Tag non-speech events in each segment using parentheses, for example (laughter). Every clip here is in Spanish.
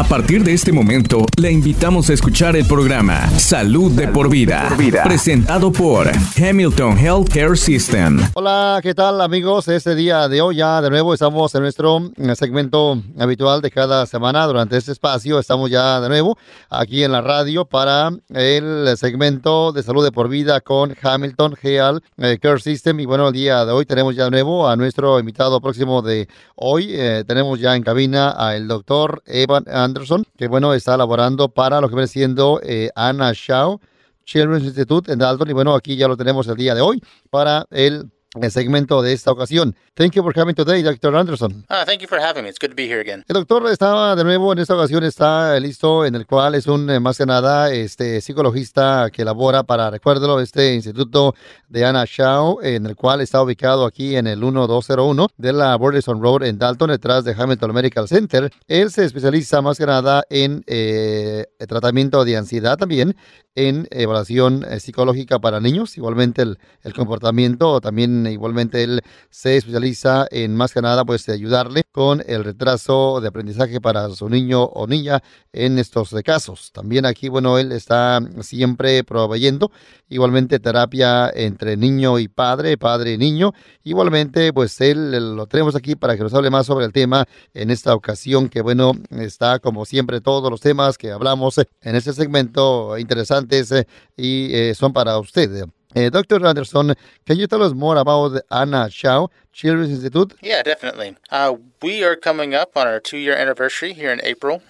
A partir de este momento, le invitamos a escuchar el programa Salud de por vida, presentado por Hamilton Healthcare System. Hola, ¿qué tal amigos? Este día de hoy ya de nuevo estamos en nuestro segmento habitual de cada semana. Durante este espacio estamos ya de nuevo aquí en la radio para el segmento de salud de por vida con Hamilton Health eh, Care System. Y bueno, el día de hoy tenemos ya de nuevo a nuestro invitado próximo de hoy. Eh, tenemos ya en cabina al doctor Evan Anderson, que bueno, está laborando para lo que viene siendo eh, Anna Shaw Children's Institute en Dalton. Y bueno, aquí ya lo tenemos el día de hoy para el el segmento de esta ocasión. Thank you for coming today, Dr. Anderson. Uh, thank you for having me. It's good to be here again. El doctor está de nuevo en esta ocasión está listo en el cual es un eh, más que nada este psicologista que labora para recuérdelo este instituto de Anna Shaw en el cual está ubicado aquí en el 1201 de la Burleson Road en Dalton detrás de Hamilton Medical Center. Él se especializa más que nada en eh, tratamiento de ansiedad también en evaluación eh, psicológica para niños, igualmente el, el comportamiento también igualmente él se especializa en más que nada pues ayudarle con el retraso de aprendizaje para su niño o niña en estos casos. También aquí, bueno, él está siempre proveyendo igualmente terapia entre niño y padre, padre y niño. Igualmente, pues él lo tenemos aquí para que nos hable más sobre el tema en esta ocasión que, bueno, está como siempre todos los temas que hablamos en este segmento interesantes eh, y eh, son para usted. Uh, Dr. Anderson, can you tell us more about Anna Shaw Children's Institute? Yeah, definitely. Uh, we are coming up on our two year anniversary here in April.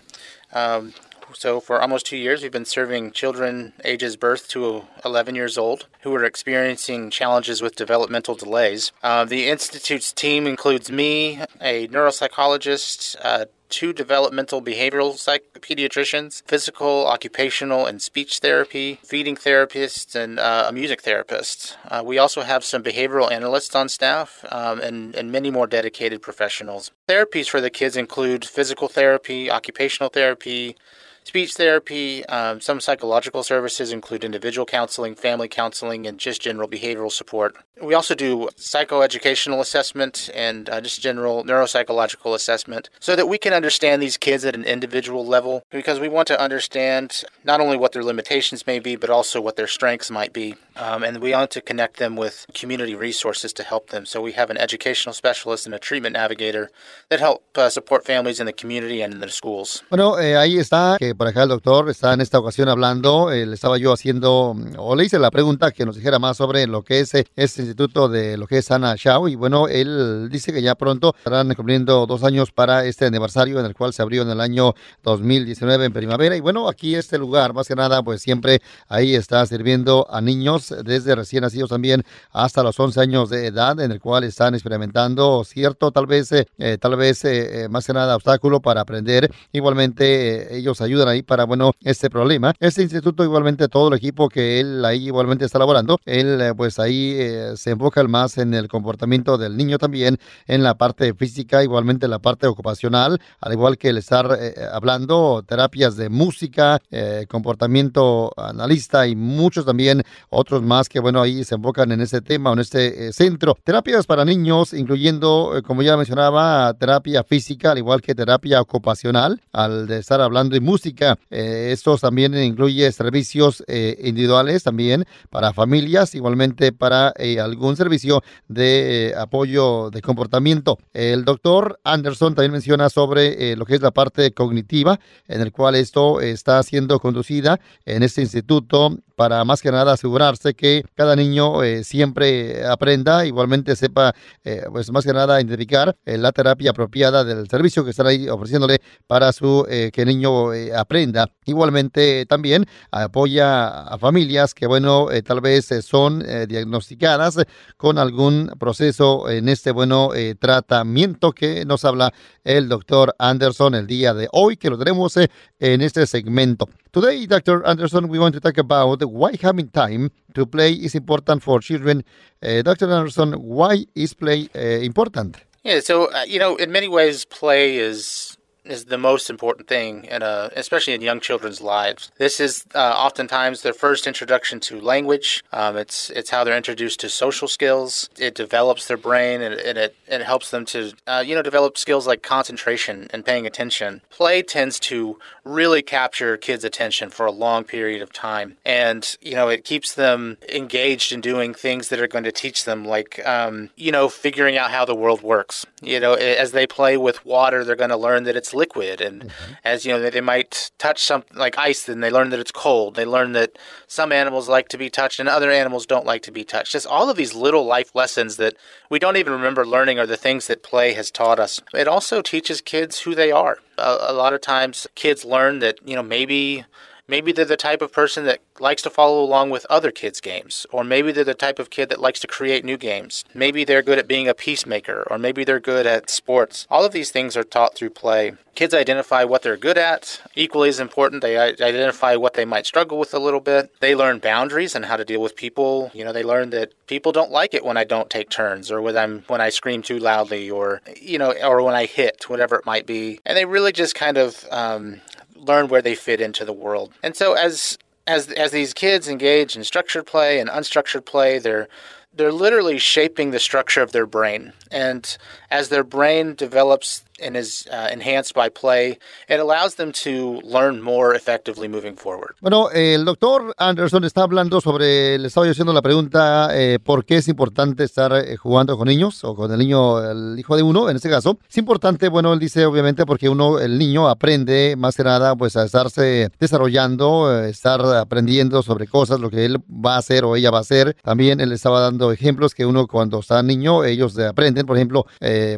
Um, so, for almost two years, we've been serving children ages birth to 11 years old who are experiencing challenges with developmental delays. Uh, the Institute's team includes me, a neuropsychologist, two developmental behavioral psych pediatricians, physical, occupational, and speech therapy, feeding therapists, and uh, a music therapist. Uh, we also have some behavioral analysts on staff um, and, and many more dedicated professionals. Therapies for the kids include physical therapy, occupational therapy, speech therapy. Um, some psychological services include individual counseling, family counseling, and just general behavioral support. We also do psychoeducational assessment and uh, just general neuropsychological assessment so that we can understand these kids at an individual level because we want to understand not only what their limitations may be, but also what their strengths might be. Um, and we want to connect them with community resources to help them. So we have an educational specialist and a treatment navigator that help uh, support families in the community and in the schools. Bueno, eh, ahí está, que por acá el doctor está en esta ocasión hablando. Eh, le estaba yo haciendo, o le hice la pregunta que nos dijera más sobre lo que es eh, este instituto de lo que es Ana Shao. Y bueno, él dice que ya pronto estarán cumpliendo dos años para este aniversario en el cual se abrió en el año 2019 en primavera. Y bueno, aquí este lugar, más que nada, pues siempre ahí está sirviendo a niños desde recién nacidos también hasta los 11 años de edad, en el cual están experimentando cierto, tal vez, eh, tal vez más que nada obstáculo para aprender. Igualmente ellos ayudan ahí para, bueno, este problema. Este instituto igualmente todo el equipo que él ahí igualmente está laborando, él pues ahí se enfoca más en el comportamiento del niño también, en la parte física, igualmente en la parte ocupacional, al igual que el estar hablando terapias de música, comportamiento analista y muchos también otros más que, bueno, ahí se enfocan en este tema, en este eh, centro. Terapias para niños, incluyendo, eh, como ya mencionaba, terapia física, al igual que terapia ocupacional, al de estar hablando de música. Eh, estos también incluye servicios individuales también para familias, igualmente para algún servicio de apoyo de comportamiento. El doctor Anderson también menciona sobre lo que es la parte cognitiva, en el cual esto está siendo conducida en este instituto para más que nada asegurarse que cada niño eh, siempre aprenda, igualmente sepa, eh, pues más que nada identificar eh, la terapia apropiada del servicio que están ahí ofreciéndole para su que el niño aprenda. Igualmente también apoya a familias que, bueno, tal vez son diagnosticadas con algún proceso en este, bueno, tratamiento que nos habla el doctor Anderson el día de hoy, que lo tenemos en este segmento. Today, Dr. Anderson, we want to talk about why having time to play is important for children. Dr. Anderson, why is play important? Yeah, so, uh, you know, in many ways, play is is the most important thing, in a, especially in young children's lives. This is uh, oftentimes their first introduction to language. Um, it's it's how they're introduced to social skills. It develops their brain and, and it and it helps them to uh, you know develop skills like concentration and paying attention. Play tends to really capture kids' attention for a long period of time, and you know it keeps them engaged in doing things that are going to teach them, like um, you know figuring out how the world works. You know, as they play with water, they're going to learn that it's liquid, and mm-hmm. as you know, they might touch something like ice, then they learn that it's cold. They learn that some animals like to be touched and other animals don't like to be touched. Just all of these little life lessons that we don't even remember learning are the things that play has taught us. It also teaches kids who they are. A, a lot of times, kids learn that you know maybe maybe they're the type of person that likes to follow along with other kids' games, or maybe they're the type of kid that likes to create new games. Maybe they're good at being a peacemaker, or maybe they're good at sports. All of these things are taught through play. Kids identify what they're good at. Equally as important, they identify what they might struggle with a little bit. They learn boundaries and how to deal with people. You know, they learn that people don't like it when I don't take turns, or when I'm when I scream too loudly, or you know, or when I hit, whatever it might be. And they really just kind of um, learn where they fit into the world. And so as as as these kids engage in structured play and unstructured play, they're they're literally shaping the structure of their brain. And as their brain develops and is uh, enhanced by play, it allows them to learn more effectively moving forward. Bueno, el doctor Anderson está hablando sobre, le estaba haciendo la pregunta, eh, ¿por qué es importante estar eh, jugando con niños o con el niño, el hijo de uno, en este caso? Es importante, bueno, él dice obviamente porque uno, el niño aprende más que nada pues a estarse desarrollando, eh, estar aprendiendo sobre cosas, lo que él va a hacer o ella va a hacer. También él estaba dando ejemplos que uno cuando está niño, ellos aprenden, por ejemplo,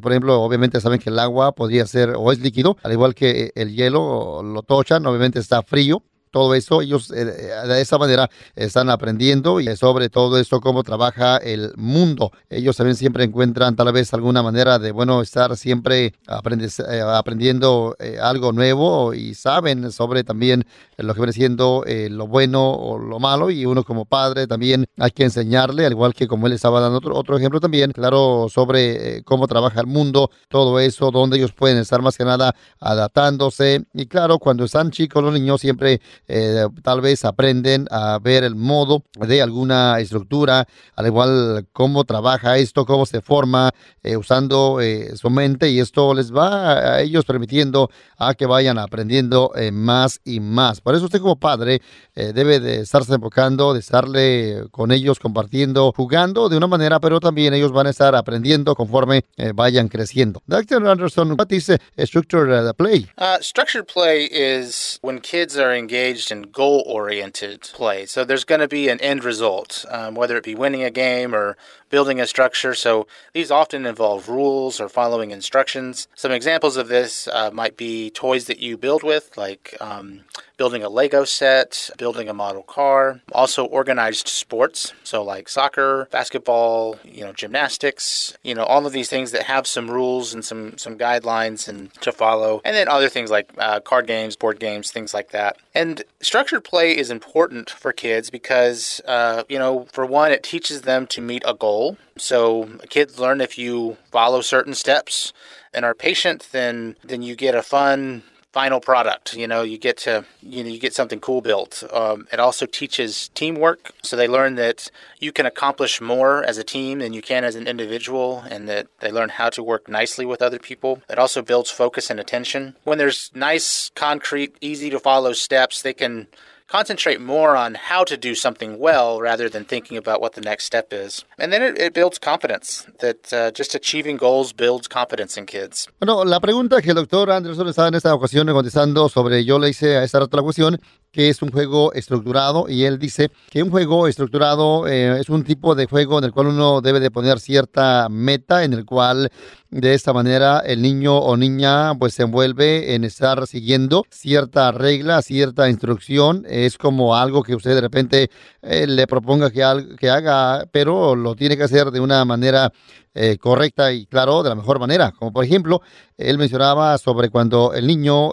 por ejemplo, obviamente saben que el agua podría ser o es líquido, al igual que el hielo lo tochan, obviamente está frío, todo eso, ellos eh, eh, de esa manera están aprendiendo y sobre todo esto cómo trabaja el mundo. Ellos también siempre encuentran tal vez alguna manera de, bueno, estar siempre eh, aprendiendo algo nuevo y saben sobre también lo que viene siendo lo bueno o lo malo y uno como padre también hay que enseñarle, al igual que como él estaba dando otro, otro ejemplo también, claro, sobre cómo trabaja el mundo, todo eso, donde ellos pueden estar más que nada adaptándose y claro, cuando están chicos los niños siempre eh, tal vez aprenden a ver el modo de alguna estructura, al igual cómo trabaja esto, cómo se forma, eh, usando eh, su mente y esto les va a ellos permitiendo a que vayan aprendiendo más y más. Por eso usted como padre debe de estarse enfocando, de estarle con ellos compartiendo, jugando de una manera, pero también ellos van a estar aprendiendo conforme vayan creciendo. Dr. Anderson, what is structured play? Uh, structured play is when kids are engaged engaged in goal oriented play. So there's going to be an end result, um, whether it be winning a game or building a structure. So these often involve rules or following instructions. Some examples of this uh, might be toys that you build with, like um, building a Lego set, building a model car. Also organized sports, so like soccer, basketball, you know, gymnastics, you know, all of these things that have some rules and some some guidelines and to follow. And then other things like uh, card games, board games, things like that. And structured play is important for kids because, uh, you know, for one, it teaches them to meet a goal goal. So kids learn if you follow certain steps and are patient, then then you get a fun final product. You know, you get to you know you get something cool built. Um, it also teaches teamwork, so they learn that you can accomplish more as a team than you can as an individual, and that they learn how to work nicely with other people. It also builds focus and attention. When there's nice, concrete, easy to follow steps, they can concentrate more on how to do something well rather than thinking about what the next step is. And then it, it builds confidence, that uh, just achieving goals builds confidence in kids. Bueno, la pregunta que el doctor Anderson estaba en esta ocasión contestando sobre, yo le hice a esta otra cuestión, que es un juego estructurado y él dice que un juego estructurado eh, es un tipo de juego en el cual uno debe de poner cierta meta en el cual de esta manera el niño o niña pues se envuelve en estar siguiendo cierta regla, cierta instrucción. Es como algo que usted de repente eh, le proponga que, haga, pero lo tiene que hacer de una manera eh, correcta y claro, de la mejor manera. Como por ejemplo, él mencionaba sobre cuando el niño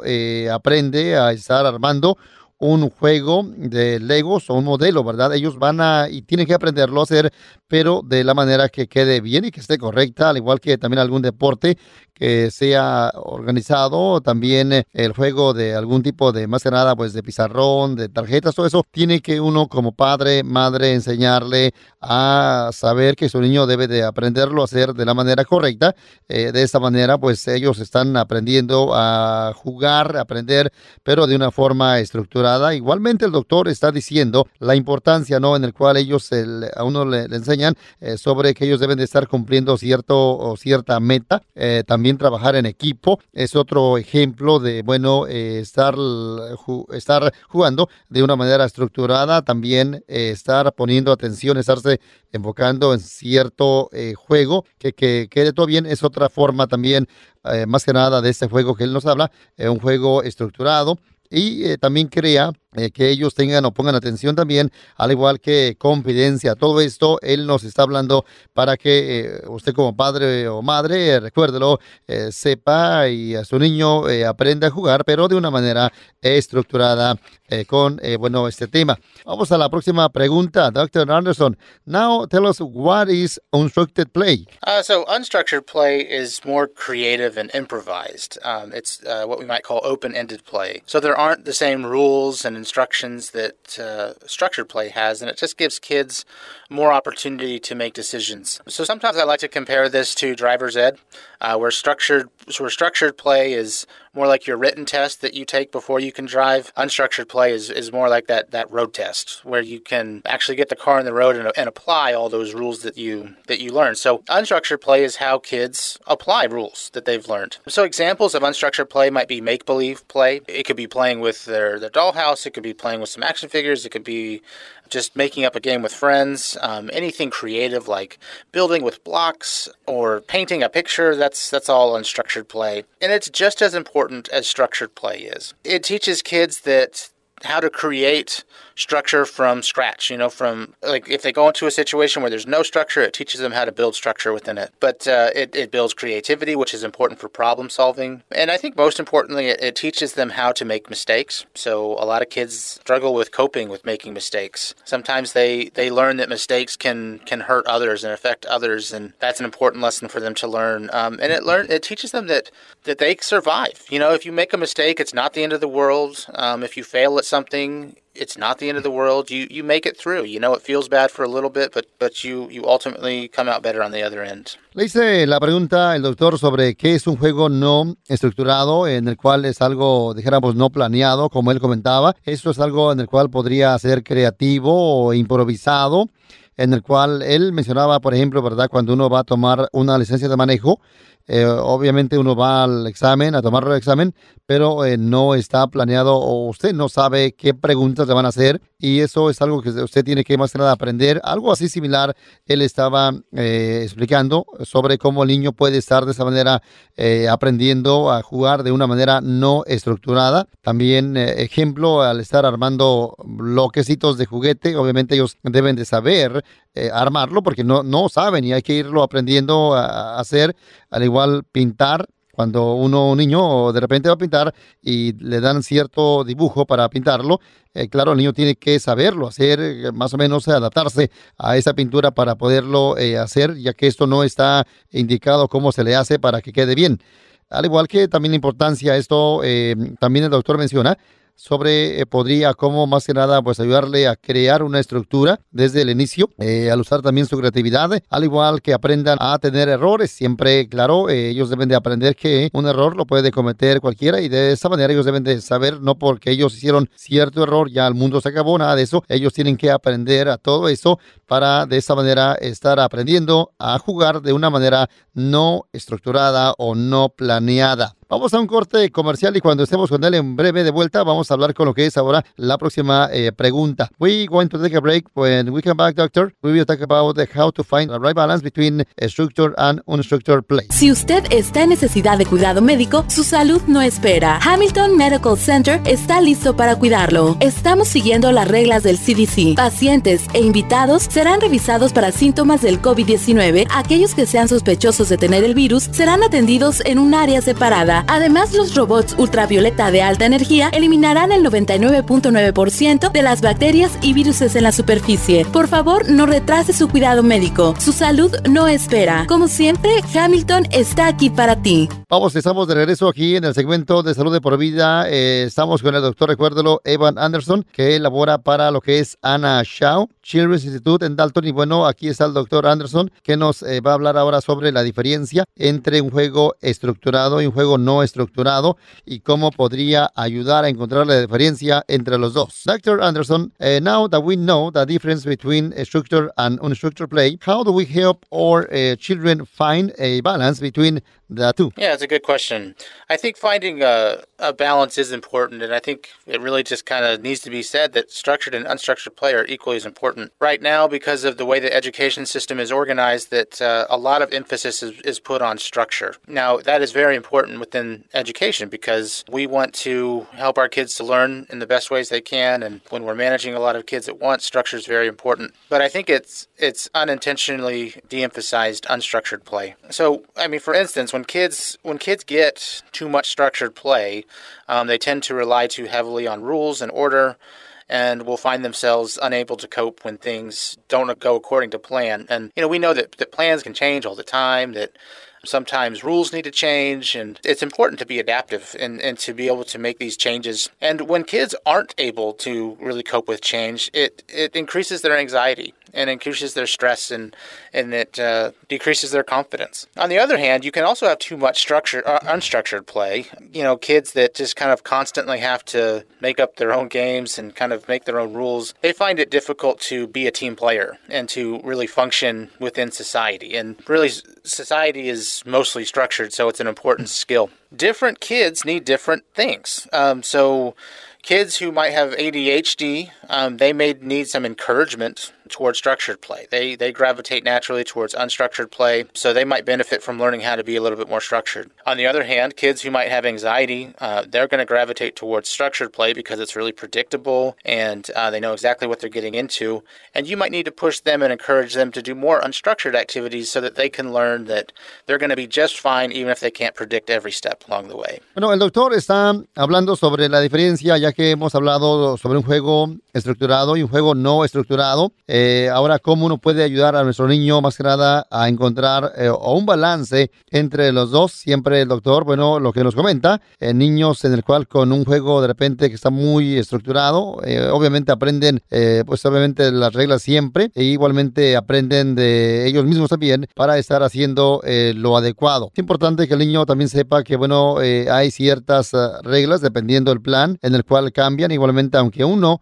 aprende a estar armando un juego de Legos o un modelo, ¿verdad? Ellos van a y tienen que aprenderlo a hacer, pero de la manera que quede bien y que esté correcta, al igual que también algún deporte que sea organizado, también eh, el juego de algún tipo de, más que nada, pues de pizarrón, de tarjetas, todo eso, tiene que uno como padre, madre, enseñarle a saber que su niño debe de aprenderlo a hacer de la manera correcta. Eh, de esta manera, pues ellos están aprendiendo a jugar, aprender, pero de una forma estructurada. Igualmente el doctor está diciendo la importancia, ¿no? En el cual ellos a uno le, enseñan eh, sobre que ellos deben de estar cumpliendo cierto o cierta meta. también trabajar en equipo. Es otro ejemplo de, bueno, eh, estar, estar jugando de una manera estructurada, también eh, estar poniendo atención, estarse enfocando en cierto eh, juego, que, que quede todo bien. Es otra forma también, más que nada, de este juego que él nos habla, un juego estructurado y también crea eh, que ellos tengan o pongan atención también, al igual que confidencia. Todo esto él nos está hablando para que eh, usted como padre o madre, recuérdelo, eh, sepa y a su niño aprenda a jugar, pero de una manera estructurada con, bueno, este tema. Vamos a la próxima pregunta, Dr. Anderson. Now tell us what is unstructured play. Uh, so unstructured play is more creative and improvised. Um, it's uh, what we might call open-ended play. So there aren't the same rules and instructions that uh, structured play has, and it just gives kids more opportunity to make decisions. So sometimes I like to compare this to driver's ed, uh, where structured where structured play is more like your written test that you take before you can drive. Unstructured play is, is more like that that road test where you can actually get the car in the road and, and apply all those rules that you that you learn. So unstructured play is how kids apply rules that they've learned. So examples of unstructured play might be make believe play. It could be playing with their their dollhouse. It could be playing with some action figures. It could be just making up a game with friends, um, anything creative like building with blocks or painting a picture, that's that's all unstructured play. And it's just as important as structured play is. It teaches kids that how to create structure from scratch. You know, from like if they go into a situation where there's no structure, it teaches them how to build structure within it. But uh, it, it builds creativity, which is important for problem solving. And I think most importantly, it, it teaches them how to make mistakes. So a lot of kids struggle with coping with making mistakes. Sometimes they, they learn that mistakes can, can hurt others and affect others, and that's an important lesson for them to learn. Um, and it learn it teaches them that that they survive. You know, if you make a mistake, it's not the end of the world. Um, if you fail at something, it's not the end of the world. You you make it through. You know it feels bad for a little bit, but but you you ultimately come out better on the other end. Le hice la pregunta el doctor sobre qué es un juego no estructurado, en el cual es algo, dijéramos, no planeado, como él comentaba. Esto es algo en el cual podría ser creativo o improvisado en el cual él mencionaba, por ejemplo, ¿verdad? Cuando uno va a tomar una licencia de manejo, eh, obviamente uno va al examen, a tomar el examen, pero eh, no está planeado o usted no sabe qué preguntas le van a hacer y eso es algo que usted tiene que más que nada aprender. Algo así similar él estaba eh, explicando sobre cómo el niño puede estar de esa manera aprendiendo a jugar de una manera no estructurada. También ejemplo, al estar armando bloquecitos de juguete, obviamente ellos deben de saber armarlo porque no, no saben y hay que irlo aprendiendo a hacer, al igual pintar, cuando uno, un niño, de repente va a pintar y le dan cierto dibujo para pintarlo, eh, claro, el niño tiene que saberlo, hacer, eh, más o menos adaptarse a esa pintura para poderlo eh, hacer, ya que esto no está indicado cómo se le hace para que quede bien. Al igual que también la importancia, esto también el doctor menciona, sobre eh, podría como más que nada pues ayudarle a crear una estructura desde el inicio eh, al usar también su creatividad al igual que aprendan a tener errores. Siempre claro eh, ellos deben de aprender que un error lo puede cometer cualquiera y de esa manera ellos deben de saber no porque ellos hicieron cierto error ya el mundo se acabó nada de eso. Ellos tienen que aprender a todo eso para de esa manera estar aprendiendo a jugar de una manera no estructurada o no planeada Vamos a un corte comercial y cuando estemos con él en breve de vuelta vamos a hablar con lo que es ahora la próxima eh, pregunta. We going to take a break. When we come back, doctor, we will talk about how to find the right balance between structured and unstructured play. Si usted está en necesidad de cuidado médico, su salud no espera. Hamilton Medical Center está listo para cuidarlo. Estamos siguiendo las reglas del CDC. Pacientes e invitados serán revisados para síntomas del COVID-19. Aquellos que sean sospechosos de tener el virus serán atendidos en un área separada Además, los robots ultravioleta de alta energía eliminarán el 99.9% de las bacterias y virus en la superficie. Por favor, no retrase su cuidado médico. Su salud no espera. Como siempre, Hamilton está aquí para ti. Vamos, estamos de regreso aquí en el segmento de salud de por vida. Eh, estamos con el doctor, recuérdelo, Evan Anderson, que labora para lo que es Anna Shaw Children's Institute en Dalton. Y bueno, aquí está el doctor Anderson, que nos eh, va a hablar ahora sobre la diferencia entre un juego estructurado y un juego no estructurado y cómo podría ayudar a encontrar la diferencia entre los dos. Dr. Anderson, uh, now that we know the difference between structured and unstructured play, how do we help our uh, children find a balance between the two? Yeah, it's a good question. I think finding a, a balance is important, and I think it really just kind of needs to be said that structured and unstructured play are equally as important. Right now, because of the way the education system is organized, that uh, a lot of emphasis is, is put on structure. Now, that is very important within education because we want to help our kids to learn in the best ways they can, and when we're managing a lot of kids at once, structure is very important. But I think it's it's unintentionally de-emphasized unstructured play. So, I mean, for instance, when kids when kids get too much structured play, um, they tend to rely too heavily on rules and order, and will find themselves unable to cope when things don't go according to plan. And you know, we know that, that plans can change all the time. That Sometimes rules need to change, and it's important to be adaptive and, and to be able to make these changes. And when kids aren't able to really cope with change, it, it increases their anxiety and increases their stress and and it uh, decreases their confidence. On the other hand, you can also have too much structured uh, unstructured play. You know, kids that just kind of constantly have to make up their own games and kind of make their own rules. They find it difficult to be a team player and to really function within society. And really, society is mostly structured, so it's an important skill. Different kids need different things. Um, so kids who might have ADHD, um, they may need some encouragement towards structured play. They they gravitate naturally towards unstructured play, so they might benefit from learning how to be a little bit more structured. On the other hand, kids who might have anxiety, uh, they're going to gravitate towards structured play because it's really predictable and uh, they know exactly what they're getting into. And you might need to push them and encourage them to do more unstructured activities so that they can learn that they're going to be just fine even if they can't predict every step along the way. Bueno, el doctor está hablando sobre la diferencia, ya que hemos hablado sobre un juego estructurado y un juego no estructurado. Eh, Eh, ahora, ¿cómo uno puede ayudar a nuestro niño más que nada a encontrar eh, un balance entre los dos? Siempre el doctor, bueno, lo que nos comenta, eh, niños en el cual con un juego de repente que está muy estructurado, obviamente aprenden, pues obviamente las reglas siempre, e igualmente aprenden de ellos mismos también para estar haciendo lo adecuado. Es importante que el niño también sepa que, bueno, hay ciertas reglas dependiendo del plan en el cual cambian, igualmente aunque uno,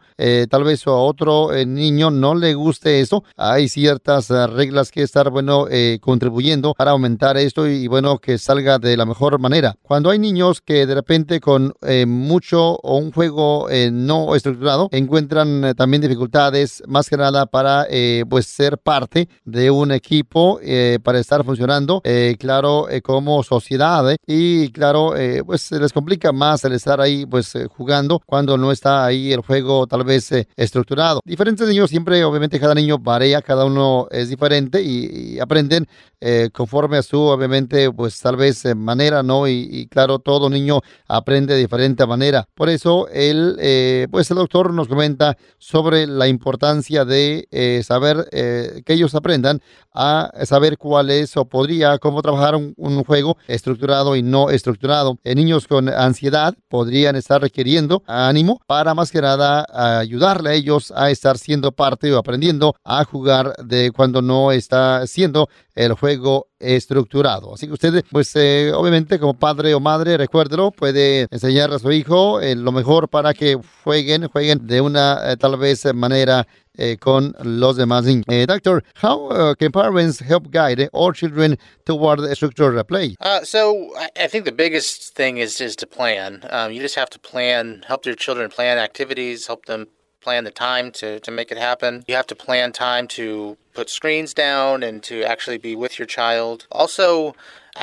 tal vez a otro niño no le gusta guste eso, hay ciertas eh, reglas que estar, bueno, eh, contribuyendo para aumentar esto y, bueno, que salga de la mejor manera. Cuando hay niños que de repente con eh, mucho o un juego no estructurado encuentran también dificultades, más que nada para, pues, ser parte de un equipo, para estar funcionando, claro, como sociedad y, claro, pues se les complica más el estar ahí, pues, jugando cuando no está ahí el juego tal vez estructurado. Diferentes niños siempre, obviamente, cada niño varía, cada uno es diferente y, aprenden eh, conforme a su, obviamente, pues tal vez eh, manera, ¿no? Y, claro, todo niño aprende de diferente manera. Por eso, él, eh, pues el doctor nos comenta sobre la importancia de saber que ellos aprendan a saber cuál es o podría, cómo trabajar un, un juego estructurado y no estructurado. niños con ansiedad podrían estar requiriendo ánimo para más que nada ayudarle a ellos a estar siendo parte o aprendiendo a jugar de cuando no está siendo el juego estructurado. Así que usted, pues eh, obviamente como padre o madre, recuérdelo, puede enseñar a su hijo eh, lo mejor para que jueguen, jueguen de una eh, tal vez manera con los demás niños. doctor, how can parents help guide all children toward structured play? Uh, so I think the biggest thing is is to plan. Um, you just have to plan, help your children plan activities, help them plan the time to, to make it happen. You have to plan time to put screens down and to actually be with your child. Also,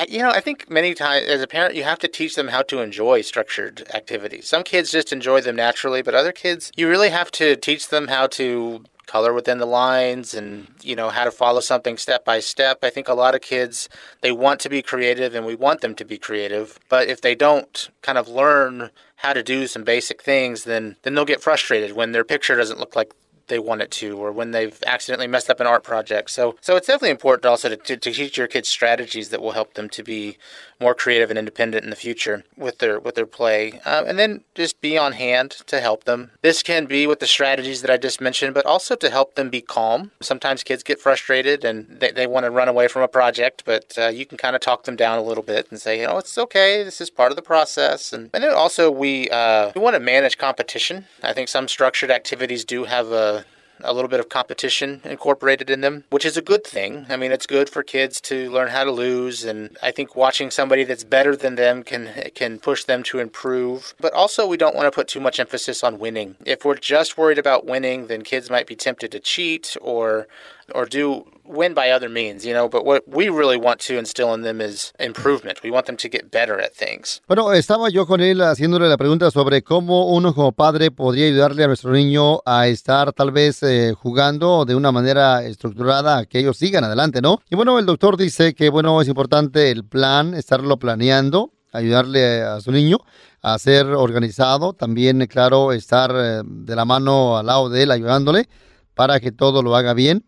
you know, I think many times as a parent, you have to teach them how to enjoy structured activities. Some kids just enjoy them naturally, but other kids, you really have to teach them how to color within the lines and you know how to follow something step by step i think a lot of kids they want to be creative and we want them to be creative but if they don't kind of learn how to do some basic things then then they'll get frustrated when their picture doesn't look like they want it to or when they've accidentally messed up an art project. So so it's definitely important also to, to, to, teach your kids strategies that will help them to be more creative and independent in the future with their with their play. Um, and then just be on hand to help them. This can be with the strategies that I just mentioned, but also to help them be calm. Sometimes kids get frustrated and they, they want to run away from a project, but uh, you can kind of talk them down a little bit and say, you know, it's okay. This is part of the process. And, and then also we, uh, we want to manage competition. I think some structured activities do have a a little bit of competition incorporated in them, which is a good thing. I mean, it's good for kids to learn how to lose, and I think watching somebody that's better than them can can push them to improve. But also, we don't want to put too much emphasis on winning. If we're just worried about winning, then kids might be tempted to cheat or or do win by other means, you know, but what we really want to instill in them is improvement. We want them to get better at things. Bueno, estaba yo con él haciéndole la pregunta sobre cómo uno como padre podría ayudarle a nuestro niño a estar tal vez eh, jugando de una manera estructurada, que ellos sigan adelante, ¿no? Y bueno, el doctor dice que, bueno, es importante el plan, estarlo planeando, ayudarle a su niño a ser organizado, también, claro, estar eh, de la mano al lado de él, ayudándole para que todo lo haga bien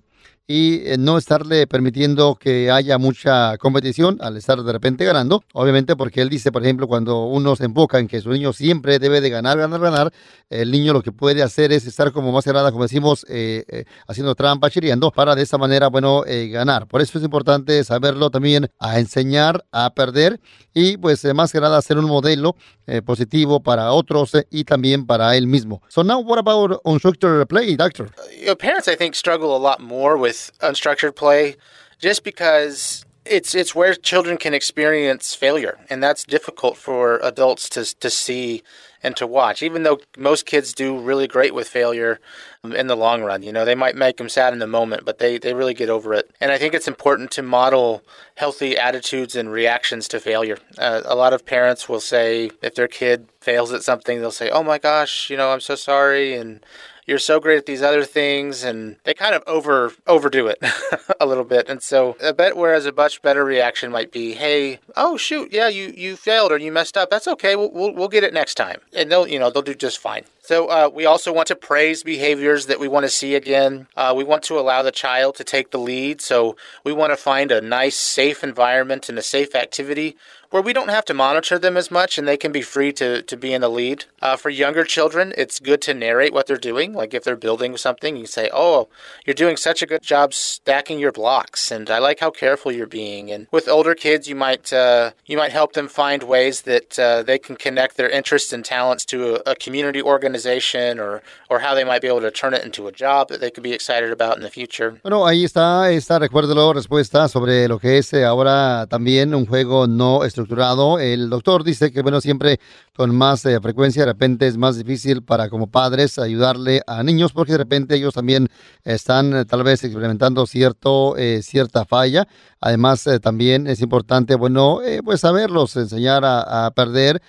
y eh, no estarle permitiendo que haya mucha competición al estar de repente ganando. Obviamente porque él dice, por ejemplo, cuando uno se enfoca en que su niño siempre debe de ganar, ganar, ganar, el niño lo que puede hacer es estar como más cerrada, como decimos, eh, eh, haciendo trampa, chiriando, para de esa manera, bueno, ganar. Por eso es importante saberlo también a enseñar a perder y pues más que nada hacer un modelo positivo para otros y también para él mismo. So now what about unstructured play, doctor? Uh, parents, I think, struggle a lot more with with unstructured play just because it's it's where children can experience failure. And that's difficult for adults to to see and to watch even though most kids do really great with failure in the long run. You know they might make them sad in the moment but they they really get over it. And i think it's important to model healthy attitudes and reactions to failure. Uh, a lot of parents will say if their kid fails at something they'll say oh my gosh you know i'm so sorry and you're so great at these other things and they kind of over overdo it (laughs) a little bit. And so a bet whereas a much better reaction might be hey oh shoot yeah you you failed or you messed up. That's okay. We'll, we'll, we'll get it next time. And they'll you know they'll do just fine. So uh, we also want to praise behaviors that we want to see again. Uh, we want to allow the child to take the lead. So we want to find a nice, safe environment and a safe activity where we don't have to monitor them as much and they can be free to, to be in the lead. Uh, for younger children, it's good to narrate what they're doing. Like if they're building something, you say, Oh, you're doing such a good job stacking your blocks, and I like how careful you're being. And with older kids, you might, uh, you might help them find ways that uh, they can connect their interests and talents to a, a community organization or, or how they might be able to turn it into a job that they could be excited about in the future. Bueno, ahí está esta, recuérdelo, respuesta sobre lo que es ahora también un juego no estructurado. El doctor dice que, bueno, siempre con más eh, frecuencia de repente es más difícil para como padres ayudarle a niños porque de repente ellos también están eh, tal vez experimentando cierto, cierta falla. Además, también es importante, bueno, pues saberlos, enseñar a perder,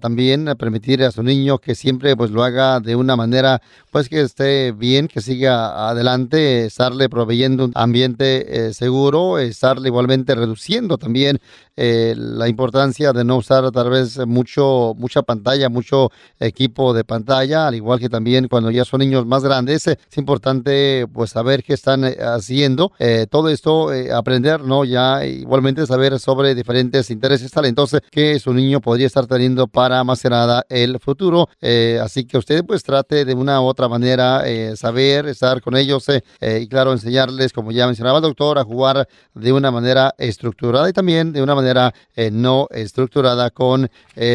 también permitir a su niño que siempre pues lo haga de una manera pues que esté bien, que siga adelante, estarle proveyendo un ambiente eh, seguro, estarle igualmente reduciendo también eh, la importancia de no usar tal vez mucho mucha pantalla, mucho equipo de pantalla, al igual que también cuando ya son niños más grandes, es importante pues saber qué están eh, haciendo, todo esto aprender, ¿no? Ya igualmente saber sobre diferentes intereses, talentos que su niño podría estar teniendo para nada el futuro. Eh, así que usted pues trate de una u otra manera eh, saber, estar con ellos eh, y claro, enseñarles, como ya mencionaba el doctor, a jugar de una manera estructurada y también de una manera no estructurada con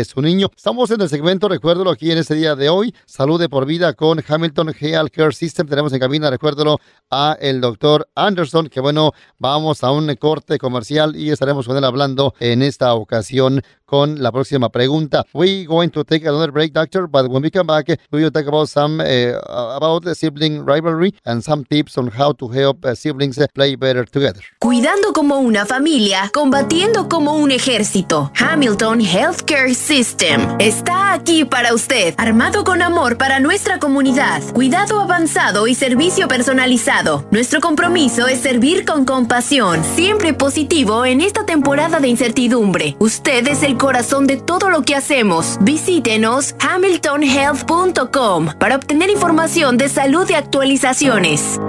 su niño. Estamos en el segmento, recuérdelo aquí en este día de hoy, Salud de por vida con Hamilton Health Care System. Tenemos en cabina, recuérdelo, a el doctor Anderson, que bueno, vamos a un corte comercial y estaremos con él hablando en esta ocasión con la próxima pregunta. We going to take another break, doctor, but when we come back, we will talk about some uh, about the sibling rivalry and some tips on how to help uh, siblings play better together. Cuidando como una familia, combatiendo como un ejército. Hamilton Healthcare System está aquí para usted, armado con amor para nuestra comunidad, cuidado avanzado y servicio personalizado. Nuestro compromiso es servir con compasión, siempre positivo en esta temporada de incertidumbre. Usted es el corazón de todo lo que hacemos. Visítenos hamiltonhealth.com para obtener información de salud y actualizaciones.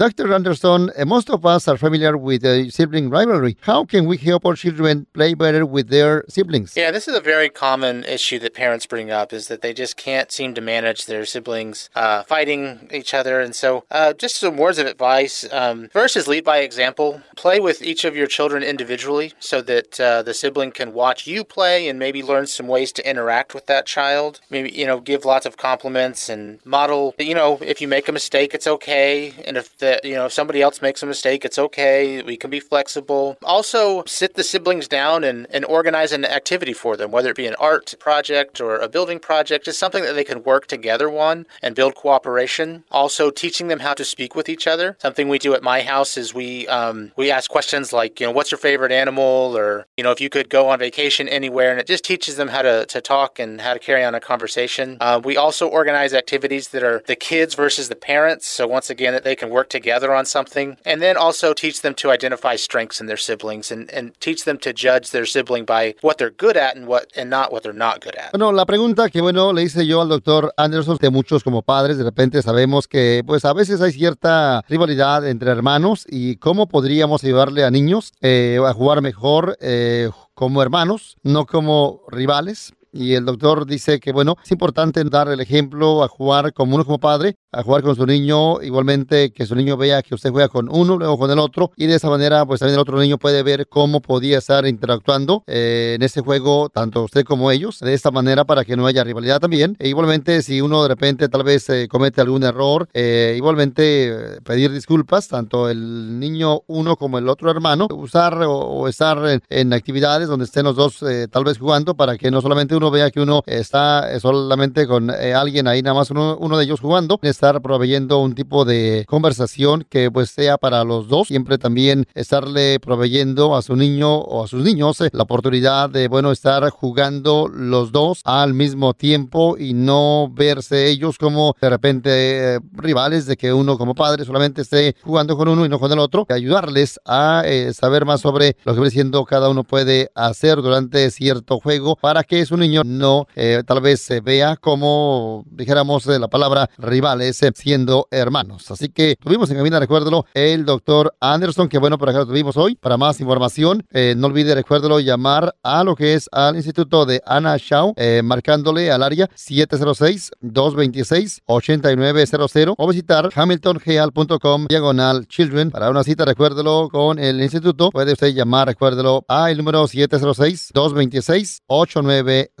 Dr. Anderson, most of us are familiar with the sibling rivalry. How can we help our children play better with their siblings? Yeah, this is a very common issue that parents bring up is that they just can't seem to manage their siblings uh, fighting each other. And so, uh, just some words of advice. Um, first is lead by example. Play with each of your children individually so that uh, the sibling can watch you play and maybe learn some ways to interact with that child. Maybe, you know, give lots of compliments and model, you know, if you make a mistake, it's okay. And if the that, you know, if somebody else makes a mistake, it's okay. We can be flexible. Also, sit the siblings down and, and organize an activity for them, whether it be an art project or a building project, is something that they can work together on and build cooperation. Also, teaching them how to speak with each other. Something we do at my house is we um, we ask questions like, you know, what's your favorite animal, or you know, if you could go on vacation anywhere, and it just teaches them how to, to talk and how to carry on a conversation. Uh, we also organize activities that are the kids versus the parents. So once again, that they can work together together on something, and then also teach them to identify strengths in their siblings and, and teach them to judge their sibling by what they're good at and what and not what they're not good at. Bueno, la pregunta que bueno le hice yo al doctor Anderson, que muchos como padres de repente sabemos que pues a veces hay cierta rivalidad entre hermanos y cómo podríamos ayudarle a niños eh, a jugar mejor eh, como hermanos, no como rivales. Y el doctor dice que, bueno, es importante dar el ejemplo a jugar como uno como padre, a jugar con su niño, igualmente que su niño vea que usted juega con uno, luego con el otro, y de esa manera, pues también el otro niño puede ver cómo podía estar interactuando eh, en ese juego, tanto usted como ellos, de esta manera para que no haya rivalidad también. E igualmente, si uno de repente tal vez eh, comete algún error, eh, igualmente pedir disculpas, tanto el niño uno como el otro hermano, usar o, estar en, en, actividades donde estén los dos tal vez jugando para que no solamente uno vea que uno está solamente con eh, alguien ahí, nada más uno, uno de ellos jugando, estar proveyendo un tipo de conversación que pues sea para los dos, siempre también estarle proveyendo a su niño o a sus niños eh, la oportunidad de, bueno, estar jugando los dos al mismo tiempo y no verse ellos como de repente eh, rivales de que uno como padre solamente esté jugando con uno y no con el otro, ayudarles a saber más sobre lo que siendo cada uno puede hacer durante cierto juego para que su niño no eh, tal vez se vea como, dijéramos la palabra rivales, eh, siendo hermanos. Así que tuvimos en cabina, recuérdelo, el doctor Anderson, que bueno, por acá tuvimos hoy. Para más información, eh, no olvide, recuérdelo, llamar a lo que es al Instituto de Anna Shaw, marcándole al área 706-226-8900 o visitar hamiltongeal.com diagonal children. Para una cita, recuérdelo, con el instituto, puede usted llamar, recuérdelo, a el número 706-226-8900.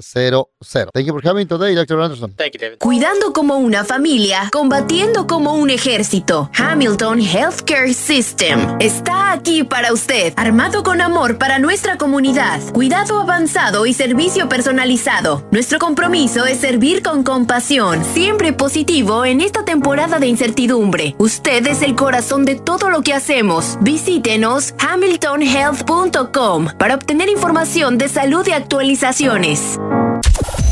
Thank you for coming today, Dr. Anderson. Thank you, David. Cuidando como una familia, combatiendo como un ejército. Hamilton Healthcare System está aquí para usted, armado con amor para nuestra comunidad, cuidado avanzado y servicio personalizado. Nuestro compromiso es servir con compasión, siempre positivo en esta temporada de incertidumbre. Usted es el corazón de todo lo que hacemos. Visítenos hamiltonhealth.com para obtener información de salud y actualizaciones.